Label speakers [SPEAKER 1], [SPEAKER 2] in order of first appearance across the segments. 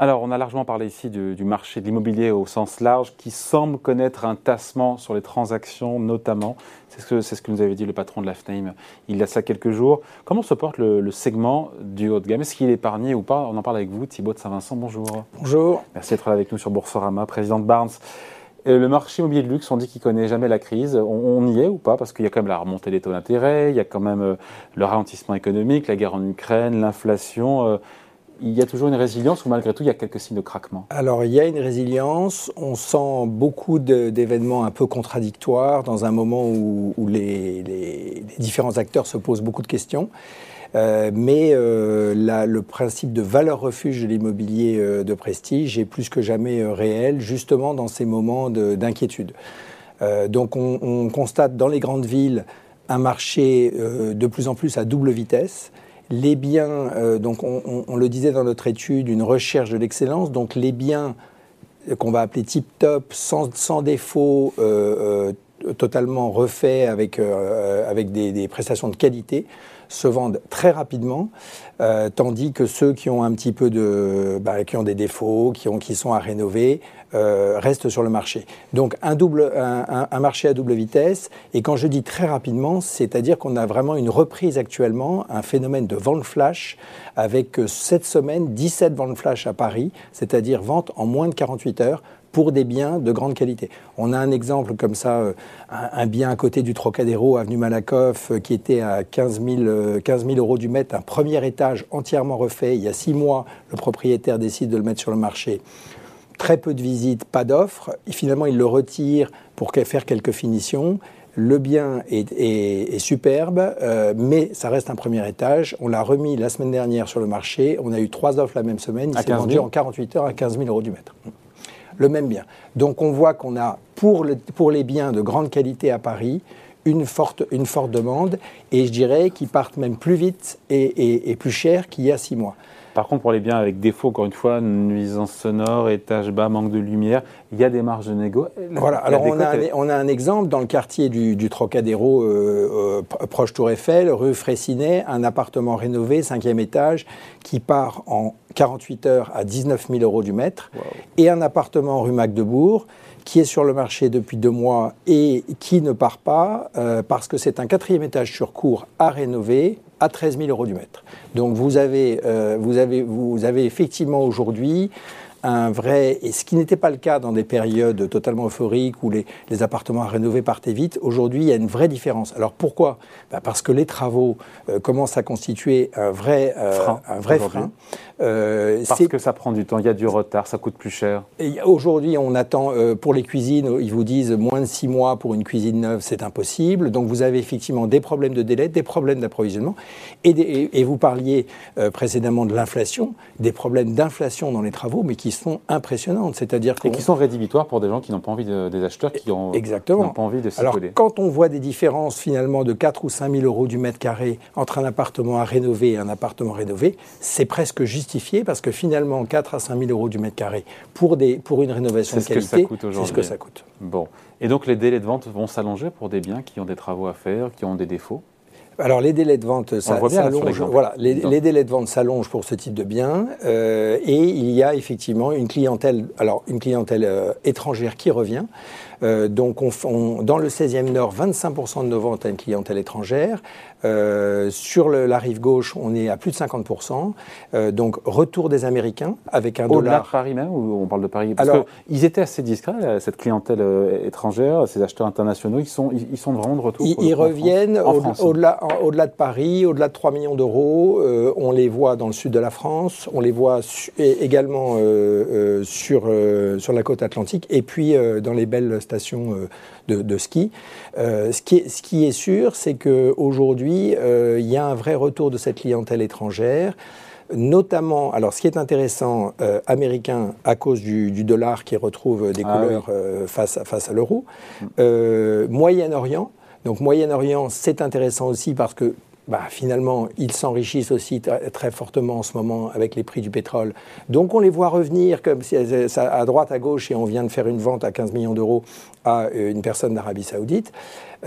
[SPEAKER 1] Alors, on a largement parlé ici du, marché de l'immobilier au sens large, qui semble connaître un tassement sur les transactions, notamment. C'est ce, que, ce que nous avait dit le patron de l'AFNAIM il y a ça quelques jours. Comment se porte le, segment du haut de gamme? Est-ce qu'il est épargné ou pas? On en parle avec vous, Thibaut de Saint-Vincent. Bonjour.
[SPEAKER 2] Bonjour.
[SPEAKER 1] Merci d'être là avec nous sur Boursorama, président de Barnes. Le marché immobilier de luxe, on dit qu'il connaît jamais la crise. On, y est ou pas? Parce qu'il y a quand même la remontée des taux d'intérêt, il y a quand même euh, le ralentissement économique, la guerre en Ukraine, l'inflation. Il y a toujours une résilience ou malgré tout il y a quelques signes de craquement?
[SPEAKER 2] Alors il y a une résilience, on sent beaucoup d'événements un peu contradictoires dans un moment où, les, différents acteurs se posent beaucoup de questions. Euh, mais euh, le principe de valeur refuge de l'immobilier euh, de prestige est plus que jamais réel, justement dans ces moments d'inquiétude. donc on, on, constate dans les grandes villes un marché de plus en plus à double vitesse les biens, euh, donc on, le disait dans notre étude, une recherche de l'excellence, donc les biens qu'on va appeler tip top, sans, sans défaut, euh, euh, totalement refaits avec, avec des, prestations de qualité, se vendent très rapidement, tandis que ceux qui ont un petit peu de, bah, qui ont des défauts, qui, ont, qui sont à rénover, euh, reste sur le marché. Donc un, double, un, marché à double vitesse. Et quand je dis très rapidement, c'est-à-dire qu'on a vraiment une reprise actuellement, un phénomène de vente flash, avec euh, cette semaine 17 ventes flash à Paris, c'est-à-dire vente en moins de 48 heures pour des biens de grande qualité. On a un exemple comme ça, euh, un, bien à côté du Trocadéro, avenue Malakoff, qui était à 15 000, 15 000 euros du mètre, un premier étage entièrement refait. Il y a six mois, le propriétaire décide de le mettre sur le marché très peu de visites, pas d'offres. Finalement, il le retire pour faire quelques finitions. Le bien est, superbe, euh, mais ça reste un premier étage. On l'a remis la semaine dernière sur le marché. On a eu trois offres la même semaine. Il s'est vendu en 48 heures à 15 000 euros du mètre. Le même bien. Donc on voit qu'on a, pour, les biens de grande qualité à Paris, une forte, demande, et je dirais qu'ils partent même plus vite et plus cher qu'il y a six mois.
[SPEAKER 1] Par contre, pour les biens avec défaut, encore une fois, nuisance sonore, étage bas, manque de lumière, il y a des marges de négo.
[SPEAKER 2] Voilà, alors on a, un, on a, un, exemple dans le quartier du, Trocadéro, euh, euh, proche Tour Eiffel, rue Fraissinet, un appartement rénové, cinquième étage, qui part en 48 heures à 19 000 euros du mètre, et un appartement rue Magdebourg qui est sur le marché depuis deux mois et qui ne part pas euh, parce que c'est un quatrième étage sur cours à rénover à 13 000 euros du mètre. Donc vous avez, euh, vous avez, vous avez effectivement aujourd'hui un vrai, et ce qui n'était pas le cas dans des périodes totalement euphoriques où les, les appartements à rénover partaient vite, aujourd'hui il y a une vraie différence. Alors pourquoi? Bah, Parce que les travaux euh, commencent à constituer un vrai euh, frein. Un vrai frein.
[SPEAKER 1] Euh, Parce que ça prend du temps, il y a du retard, ça coûte plus cher.
[SPEAKER 2] Aujourd'hui, on attend pour les cuisines, ils vous disent moins de six mois pour une cuisine neuve, c'est impossible. Donc vous avez effectivement des problèmes de délai, des problèmes d'approvisionnement, et, et, vous parliez précédemment de l'inflation, des problèmes d'inflation dans les travaux, mais qui sont impressionnantes.
[SPEAKER 1] C'est-à-dire et qui sont rédhibitoires pour des gens qui n'ont pas envie des acheteurs qui ont
[SPEAKER 2] Exactement.
[SPEAKER 1] pas envie de s'y
[SPEAKER 2] Alors quand on voit des différences finalement de 4 ou 5 000 euros du mètre carré entre un appartement à rénover et un appartement rénové, c'est presque justifié parce que finalement 4 à 5 000 euros du mètre carré pour, des, pour une rénovation de qualité, c'est ce que ça coûte.
[SPEAKER 1] Bon. Et donc les délais de vente vont s'allonger pour des biens qui ont des travaux à faire, qui ont des défauts?
[SPEAKER 2] Alors les délais de vente s'allongent. Voilà, les, délais de vente s'allongent pour ce type de biens euh, et il y a effectivement une clientèle, alors une clientèle euh, étrangère qui revient. Euh, donc, on, dans le 16e Nord, 25% de nos ventes à une clientèle étrangère. Euh, sur la rive gauche, on est à plus de 50%. Euh, donc, retour des Américains avec un
[SPEAKER 1] dollar.
[SPEAKER 2] Au-delà
[SPEAKER 1] de Paris même, ou on parle de Paris? Parce Alors, ils étaient assez discrets, cette clientèle étrangère, ces acheteurs internationaux, ils sont, ils, sont vraiment de retour.
[SPEAKER 2] Ils, reviennent au-delà au de Paris, au-delà de 3 millions d'euros. on les voit dans le sud de la France, on les voit également sur, sur la côte atlantique, et puis dans les belles station euh, de, ski. Euh, ce, qui est, ce, qui est, sûr, c'est qu'aujourd'hui, euh, il y a un vrai retour de cette clientèle étrangère notamment, alors ce qui est intéressant, américain à cause du, dollar qui retrouve des ah couleurs face, face à l'euro, mm. Moyen-Orient. Donc Moyen-Orient, c'est intéressant aussi parce que bah, finalement, ils s'enrichissent aussi très fortement en ce moment avec les prix du pétrole. Donc on les voit revenir comme si, à droite, à gauche, et on vient de faire une vente à 15 millions d'euros à euh, une personne d'Arabie saoudite.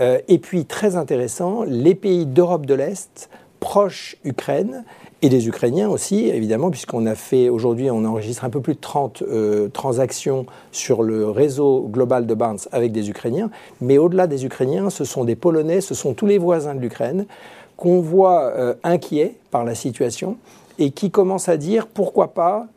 [SPEAKER 2] Euh, et puis, très intéressant, les pays d'Europe de l'Est, proches Ukraine, et des Ukrainiens aussi, évidemment, puisqu'on a fait, aujourd'hui, on enregistre un peu plus de 30 euh, transactions sur le réseau global de Barnes avec des Ukrainiens. Mais au-delà des Ukrainiens, ce sont des Polonais, ce sont tous les voisins de l'Ukraine qu'on voit euh, inquiets par la situation et qui commencent à dire pourquoi pas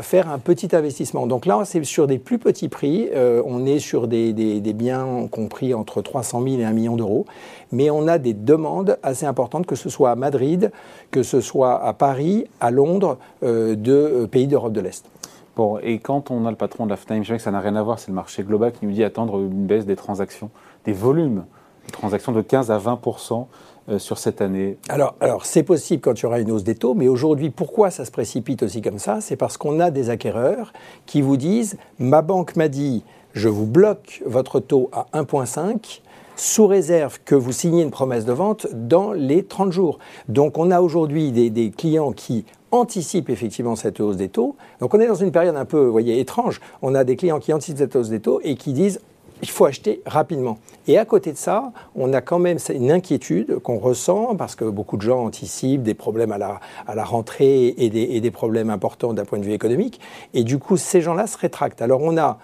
[SPEAKER 2] faire un petit investissement. Donc là, c'est sur des plus petits prix. Euh, on est sur des, biens compris entre 300 000 et 1 million d'euros. Mais on a des demandes assez importantes, que ce soit à Madrid, que ce soit à Paris, à Londres, euh, de euh, pays d'Europe de l'Est.
[SPEAKER 1] Bon, et quand on a le patron de la FNAIM, je sais que ça n'a rien à voir, c'est le marché global qui nous dit attendre une baisse des transactions, des volumes de transactions de 15 à 20 euh, sur cette année
[SPEAKER 2] Alors, alors c'est possible quand il y aura une hausse des taux, mais aujourd'hui, pourquoi ça se précipite aussi comme ça? C'est parce qu'on a des acquéreurs qui vous disent ma banque m'a dit je vous bloque votre taux à 1,5 sous réserve que vous signiez une promesse de vente dans les 30 jours. Donc on a aujourd'hui des, clients qui anticipent effectivement cette hausse des taux. Donc on est dans une période un peu, voyez, étrange. On a des clients qui anticipent cette hausse des taux et qui disent il faut acheter rapidement. Et à côté de ça, on a quand même une inquiétude qu'on ressent parce que beaucoup de gens anticipent des problèmes à la, rentrée et des, et des problèmes importants d'un point de vue économique. Et du coup, ces gens-là se rétractent. Alors on a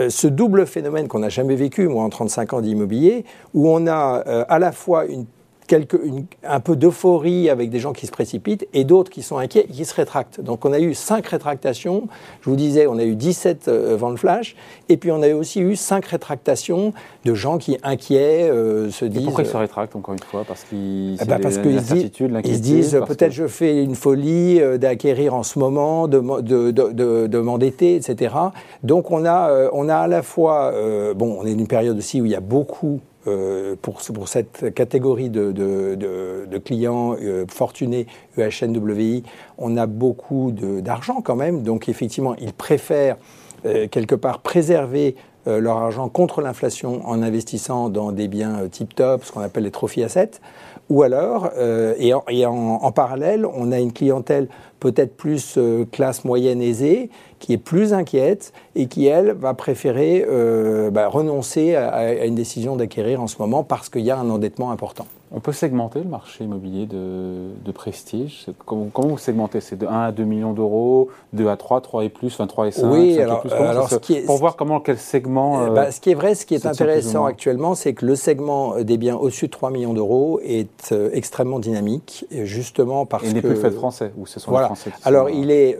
[SPEAKER 2] euh, ce double phénomène qu'on n'a jamais vécu, moi, en 35 ans d'immobilier, où on a euh, à la fois une un peu d'euphorie avec des gens qui se précipitent et d'autres qui sont inquiets et qui se rétractent. Donc on a eu cinq rétractations. Je vous disais, on a eu 17 euh, ventes flash. Et puis on a aussi eu cinq rétractations de gens qui, inquiets, euh, se disent. Et
[SPEAKER 1] pourquoi ils se rétractent encore une fois? Parce qu'ils
[SPEAKER 2] eh ben, parce qu'ils se disent peut-être je fais une folie euh, d'acquérir en ce moment, de, de, de, de m'endetter, etc. Donc on a, on a à la fois. bon, on est dans une période aussi où il y a beaucoup euh, pour, cette catégorie de, clients euh, fortunés UHNWI, on a beaucoup d'argent quand même. Donc effectivement, ils préfèrent euh, quelque part préserver leur argent contre l'inflation en investissant dans des biens tip-top, ce qu'on appelle les trophy assets. Ou alors, et en, parallèle, on a une clientèle peut-être plus classe moyenne aisée, qui est plus inquiète et qui, elle, va préférer euh, bah, renoncer à, une décision d'acquérir en ce moment parce qu'il y a un endettement important.
[SPEAKER 1] On peut segmenter le marché immobilier de, prestige? Comment, vous segmentez? C'est de 1 à 2 millions d'euros, 2 à 3, 3 et plus, 23 et 5
[SPEAKER 2] Oui, alors, plus, alors
[SPEAKER 1] ce qui est, pour voir comment, quel segment...
[SPEAKER 2] Euh, bah, ce qui est vrai, ce qui est intéressant actuellement, c'est que le segment des biens au-dessus de 3 millions d'euros est euh, extrêmement dynamique, justement parce
[SPEAKER 1] que... Il n'est plus fait français, ou ce sont
[SPEAKER 2] voilà.
[SPEAKER 1] les Français qui
[SPEAKER 2] Alors, il, est,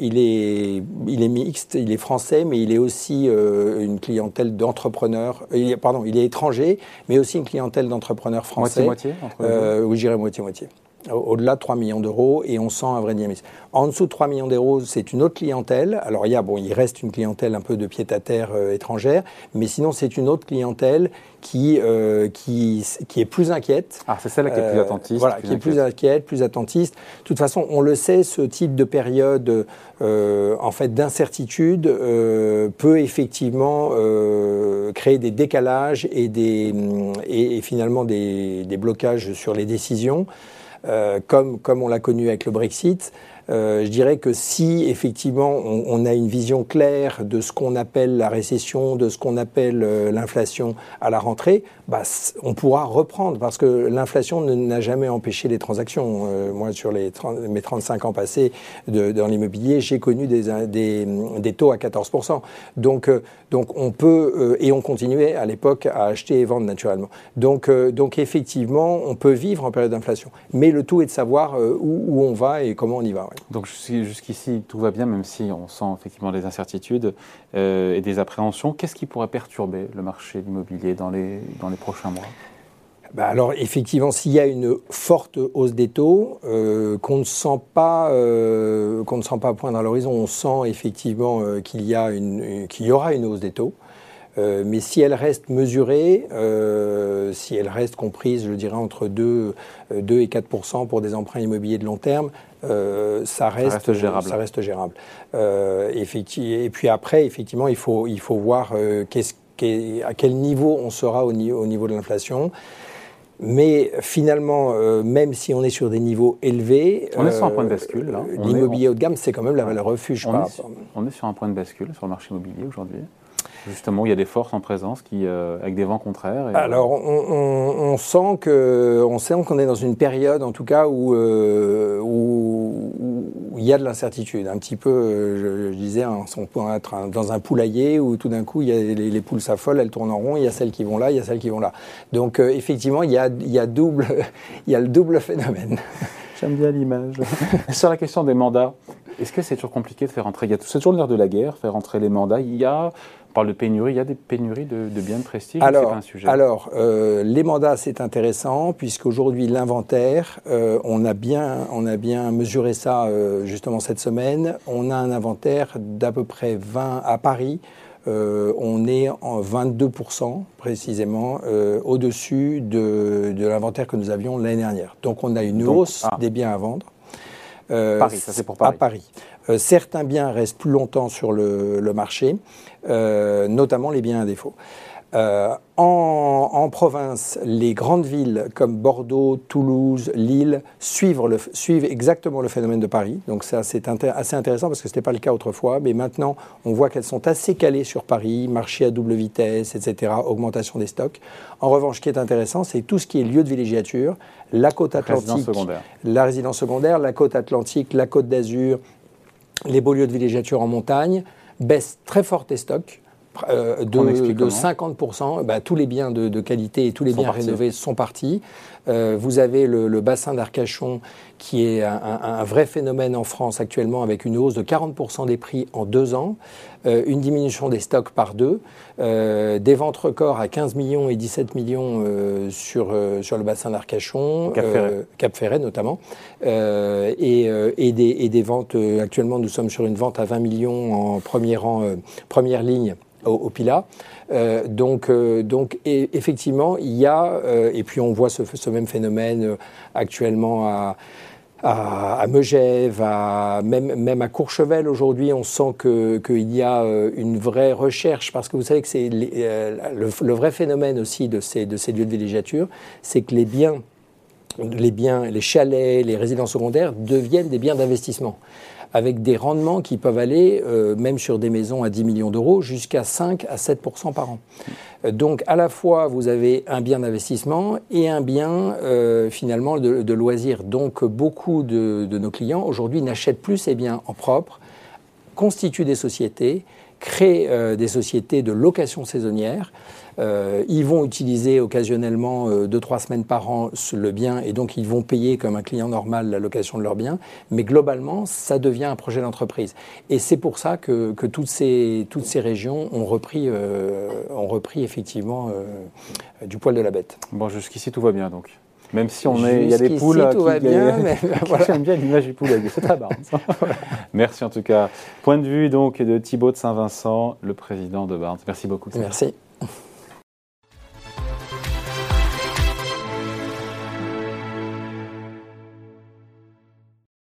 [SPEAKER 2] il, est, il est mixte, il est français, mais il est aussi une clientèle d'entrepreneurs... Pardon, il est étranger, mais aussi une clientèle d'entrepreneurs français.
[SPEAKER 1] Moitié,
[SPEAKER 2] entre euh, Oui, j'irais moitié-moitié au-delà de 3 millions d'euros et on sent un vrai dynamisme. En dessous de 3 millions d'euros, c'est une autre clientèle. Alors il y a, bon, il reste une clientèle un peu de pied-à-terre euh, étrangère, mais sinon c'est une autre clientèle qui, euh, qui, qui, est plus inquiète.
[SPEAKER 1] Ah, c'est celle qui est plus attentiste.
[SPEAKER 2] voilà, qui est plus inquiète, plus attentiste. De toute façon, on le sait, ce type de période en fait d'incertitude peut effectivement créer des décalages et, des, et, et finalement des, des blocages sur les décisions. Euh, comme, comme on l'a connu avec le Brexit. Euh, je dirais que si effectivement on, a une vision claire de ce qu'on appelle la récession, de ce qu'on appelle euh, l'inflation à la rentrée, bah, on pourra reprendre parce que l'inflation n'a jamais empêché les transactions. Euh, moi, sur les mes 35 ans passés de, dans l'immobilier, j'ai connu des, des, des, taux à 14%. Donc, donc on peut, et on continuait à l'époque à acheter et vendre naturellement. Donc, donc effectivement, on peut vivre en période d'inflation. Mais le tout est de savoir où, où, on va et comment on y va.
[SPEAKER 1] Donc jusqu'ici, tout va bien, même si on sent effectivement des incertitudes euh, et des appréhensions. Qu'est-ce qui pourrait perturber le marché immobilier dans les, dans les prochains mois?
[SPEAKER 2] Bah alors effectivement, s'il y a une forte hausse des taux euh, qu'on ne sent pas, euh, qu'on ne sent pas poindre à l'horizon, on sent effectivement qu'il y a une, qu'il y aura une hausse des taux. Mais si elle reste mesurée, si elle reste comprise, je dirais, entre 2, 2 et 4% pour des emprunts immobiliers de long terme, euh, ça, reste, gérable. Ça reste gérable. Euh, et puis après, effectivement, il faut, il faut voir euh, à quel niveau on sera au niveau, au niveau de l'inflation. Mais finalement, même si on est sur des niveaux élevés,
[SPEAKER 1] on est sur un point de bascule.
[SPEAKER 2] L'immobilier haut de gamme, c'est quand même la valeur refuge.
[SPEAKER 1] On, est sur, on est sur un point de bascule sur le marché immobilier aujourd'hui. Justement, il y a des forces en présence qui, euh, avec des vents contraires.
[SPEAKER 2] Alors, on, sent qu'on est dans une période, en tout cas, où, euh, il y a de l'incertitude. Un petit peu, je, disais, hein, on peut être dans un poulailler où tout d'un coup, il y a les, poules s'affolent, elles tournent en rond, il y a celles qui vont là, il y a celles qui vont là. Donc, euh, effectivement, il y a le double phénomène.
[SPEAKER 1] J'aime bien l'image. Sur la question des mandats, est-ce que c'est toujours compliqué de faire entrer C'est toujours l'heure de la guerre, faire entrer les mandats. Il y a, on parle de pénurie, il y a des pénuries de, biens de prestige
[SPEAKER 2] Alors,
[SPEAKER 1] pas un sujet
[SPEAKER 2] alors euh, les mandats, c'est intéressant, puisqu'aujourd'hui, l'inventaire, euh, on, a bien, on a bien mesuré ça euh, justement cette semaine. On a un inventaire d'à peu près 20 à Paris. On est en 22% précisément au-dessus de, l'inventaire que nous avions l'année dernière. Donc on a une hausse ah. des biens à vendre.
[SPEAKER 1] Paris, ça c'est pour Paris.
[SPEAKER 2] À Paris. certains biens restent plus longtemps sur le, le marché. Euh, notamment les biens à défaut. Euh, en, province, les grandes villes comme Bordeaux, Toulouse, Lille suivent, le, suivent exactement le phénomène de Paris. Donc ça, c'est assez intéressant parce que ce n'était pas le cas autrefois. Mais maintenant, on voit qu'elles sont assez calées sur Paris, marché à double vitesse, etc., augmentation des stocks. En revanche, ce qui est intéressant, c'est tout ce qui est lieu de villégiature, la côte atlantique, la résidence secondaire, la côte atlantique, la côte d'Azur, les beaux lieux de villégiature en montagne, baisse très forte des stocks. Euh, de, 50%, bah, tous les biens de, qualité et tous les biens rénovés sont partis. Euh, vous avez le, bassin d'Arcachon qui est un, vrai phénomène en France actuellement avec une hausse de 40% des prix en deux ans, euh, une diminution des stocks par deux, des ventes records à 15 millions et 17 millions sur, sur le bassin d'Arcachon, Cap Ferret, notamment, et, et, des, et, des, ventes, actuellement nous sommes sur une vente à 20 millions en premier rang, première ligne au, Pila. Euh, donc, euh, effectivement, il y a, euh, et puis on voit ce, même phénomène actuellement à, Megève, même à Courchevel aujourd'hui, on sent qu'il y a une vraie recherche, parce que vous savez que c'est le, vrai phénomène aussi de ces, de ces lieux de villégiature, c'est que les biens, les biens, les chalets, les résidences secondaires deviennent des biens d'investissement avec des rendements qui peuvent aller, euh, même sur des maisons à 10 millions d'euros, jusqu'à 5 à 7% par an. Euh, donc à la fois, vous avez un bien d'investissement et un bien euh, finalement de, de, loisir. Donc beaucoup de nos clients aujourd'hui n'achètent plus ces biens en propre, constituent des sociétés, créent des sociétés de location saisonnière. Euh, ils vont utiliser occasionnellement euh, deux, trois semaines par an le bien et donc ils vont payer comme un client normal la location de leur bien. Mais globalement, ça devient un projet d'entreprise. Et c'est pour ça que, toutes, ces, toutes ces régions ont repris, euh, ont repris effectivement du poil de la bête.
[SPEAKER 1] Bon, jusqu'ici tout va bien donc. Même si on est, il y a des poules
[SPEAKER 2] tout qui va bien, mais
[SPEAKER 1] j'aime bien l'image du poulet, c'est très marrant. Merci en tout cas. Point de vue donc de Thibaut de Saint-Vincent, le président de Barnes. Merci beaucoup.
[SPEAKER 2] Merci.